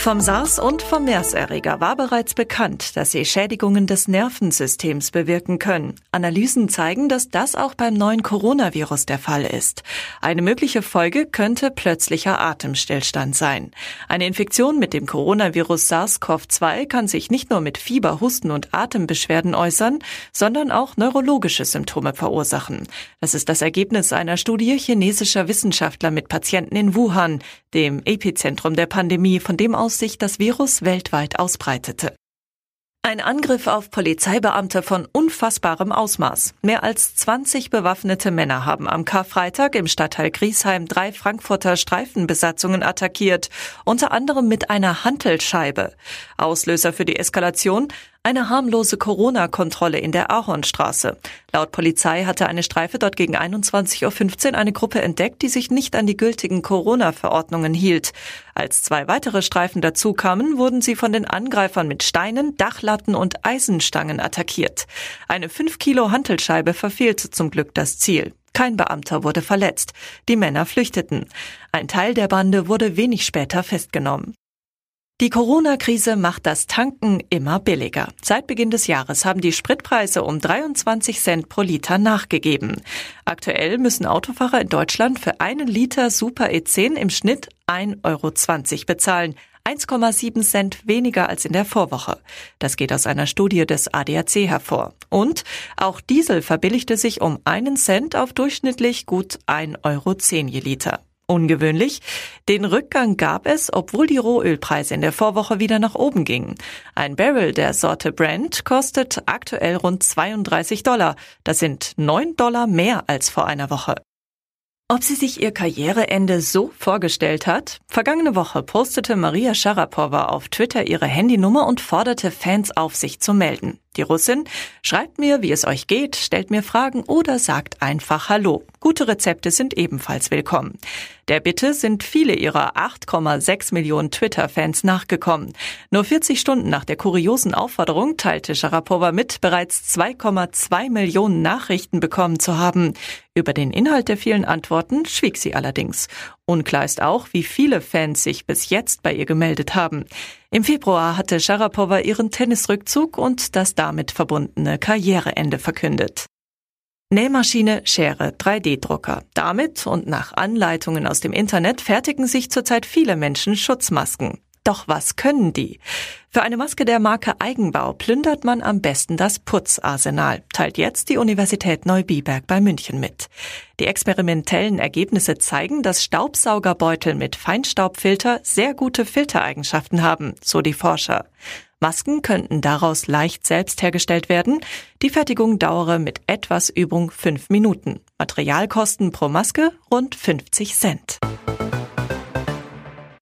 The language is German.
Vom SARS und vom MERS-Erreger war bereits bekannt, dass sie Schädigungen des Nervensystems bewirken können. Analysen zeigen, dass das auch beim neuen Coronavirus der Fall ist. Eine mögliche Folge könnte plötzlicher Atemstillstand sein. Eine Infektion mit dem Coronavirus SARS-CoV-2 kann sich nicht nur mit Fieber, Husten und Atembeschwerden äußern, sondern auch neurologische Symptome verursachen. Das ist das Ergebnis einer Studie chinesischer Wissenschaftler mit Patienten in Wuhan, dem Epizentrum der Pandemie, von dem aus sich das Virus weltweit ausbreitete. Ein Angriff auf Polizeibeamte von unfassbarem Ausmaß. Mehr als 20 bewaffnete Männer haben am Karfreitag im Stadtteil Griesheim drei Frankfurter Streifenbesatzungen attackiert, unter anderem mit einer Hantelscheibe. Auslöser für die Eskalation eine harmlose Corona-Kontrolle in der Ahornstraße. Laut Polizei hatte eine Streife dort gegen 21.15 Uhr eine Gruppe entdeckt, die sich nicht an die gültigen Corona-Verordnungen hielt. Als zwei weitere Streifen dazukamen, wurden sie von den Angreifern mit Steinen, Dachlatten und Eisenstangen attackiert. Eine 5 Kilo Hantelscheibe verfehlte zum Glück das Ziel. Kein Beamter wurde verletzt. Die Männer flüchteten. Ein Teil der Bande wurde wenig später festgenommen. Die Corona-Krise macht das Tanken immer billiger. Seit Beginn des Jahres haben die Spritpreise um 23 Cent pro Liter nachgegeben. Aktuell müssen Autofahrer in Deutschland für einen Liter Super E10 im Schnitt 1,20 Euro bezahlen. 1,7 Cent weniger als in der Vorwoche. Das geht aus einer Studie des ADAC hervor. Und auch Diesel verbilligte sich um einen Cent auf durchschnittlich gut 1,10 Euro je Liter. Ungewöhnlich. Den Rückgang gab es, obwohl die Rohölpreise in der Vorwoche wieder nach oben gingen. Ein Barrel der Sorte Brent kostet aktuell rund 32 Dollar. Das sind 9 Dollar mehr als vor einer Woche. Ob sie sich ihr Karriereende so vorgestellt hat? Vergangene Woche postete Maria Sharapova auf Twitter ihre Handynummer und forderte Fans auf, sich zu melden. Die Russin schreibt mir, wie es euch geht, stellt mir Fragen oder sagt einfach Hallo. Gute Rezepte sind ebenfalls willkommen. Der Bitte sind viele ihrer 8,6 Millionen Twitter-Fans nachgekommen. Nur 40 Stunden nach der kuriosen Aufforderung teilte Sharapova mit, bereits 2,2 Millionen Nachrichten bekommen zu haben. Über den Inhalt der vielen Antworten schwieg sie allerdings. Unklar ist auch, wie viele Fans sich bis jetzt bei ihr gemeldet haben. Im Februar hatte Sharapova ihren Tennisrückzug und das damit verbundene Karriereende verkündet. Nähmaschine, Schere, 3D-Drucker. Damit und nach Anleitungen aus dem Internet fertigen sich zurzeit viele Menschen Schutzmasken. Doch was können die? Für eine Maske der Marke Eigenbau plündert man am besten das Putzarsenal, teilt jetzt die Universität Neubiberg bei München mit. Die experimentellen Ergebnisse zeigen, dass Staubsaugerbeutel mit Feinstaubfilter sehr gute Filtereigenschaften haben, so die Forscher. Masken könnten daraus leicht selbst hergestellt werden. Die Fertigung dauere mit etwas Übung fünf Minuten. Materialkosten pro Maske rund 50 Cent.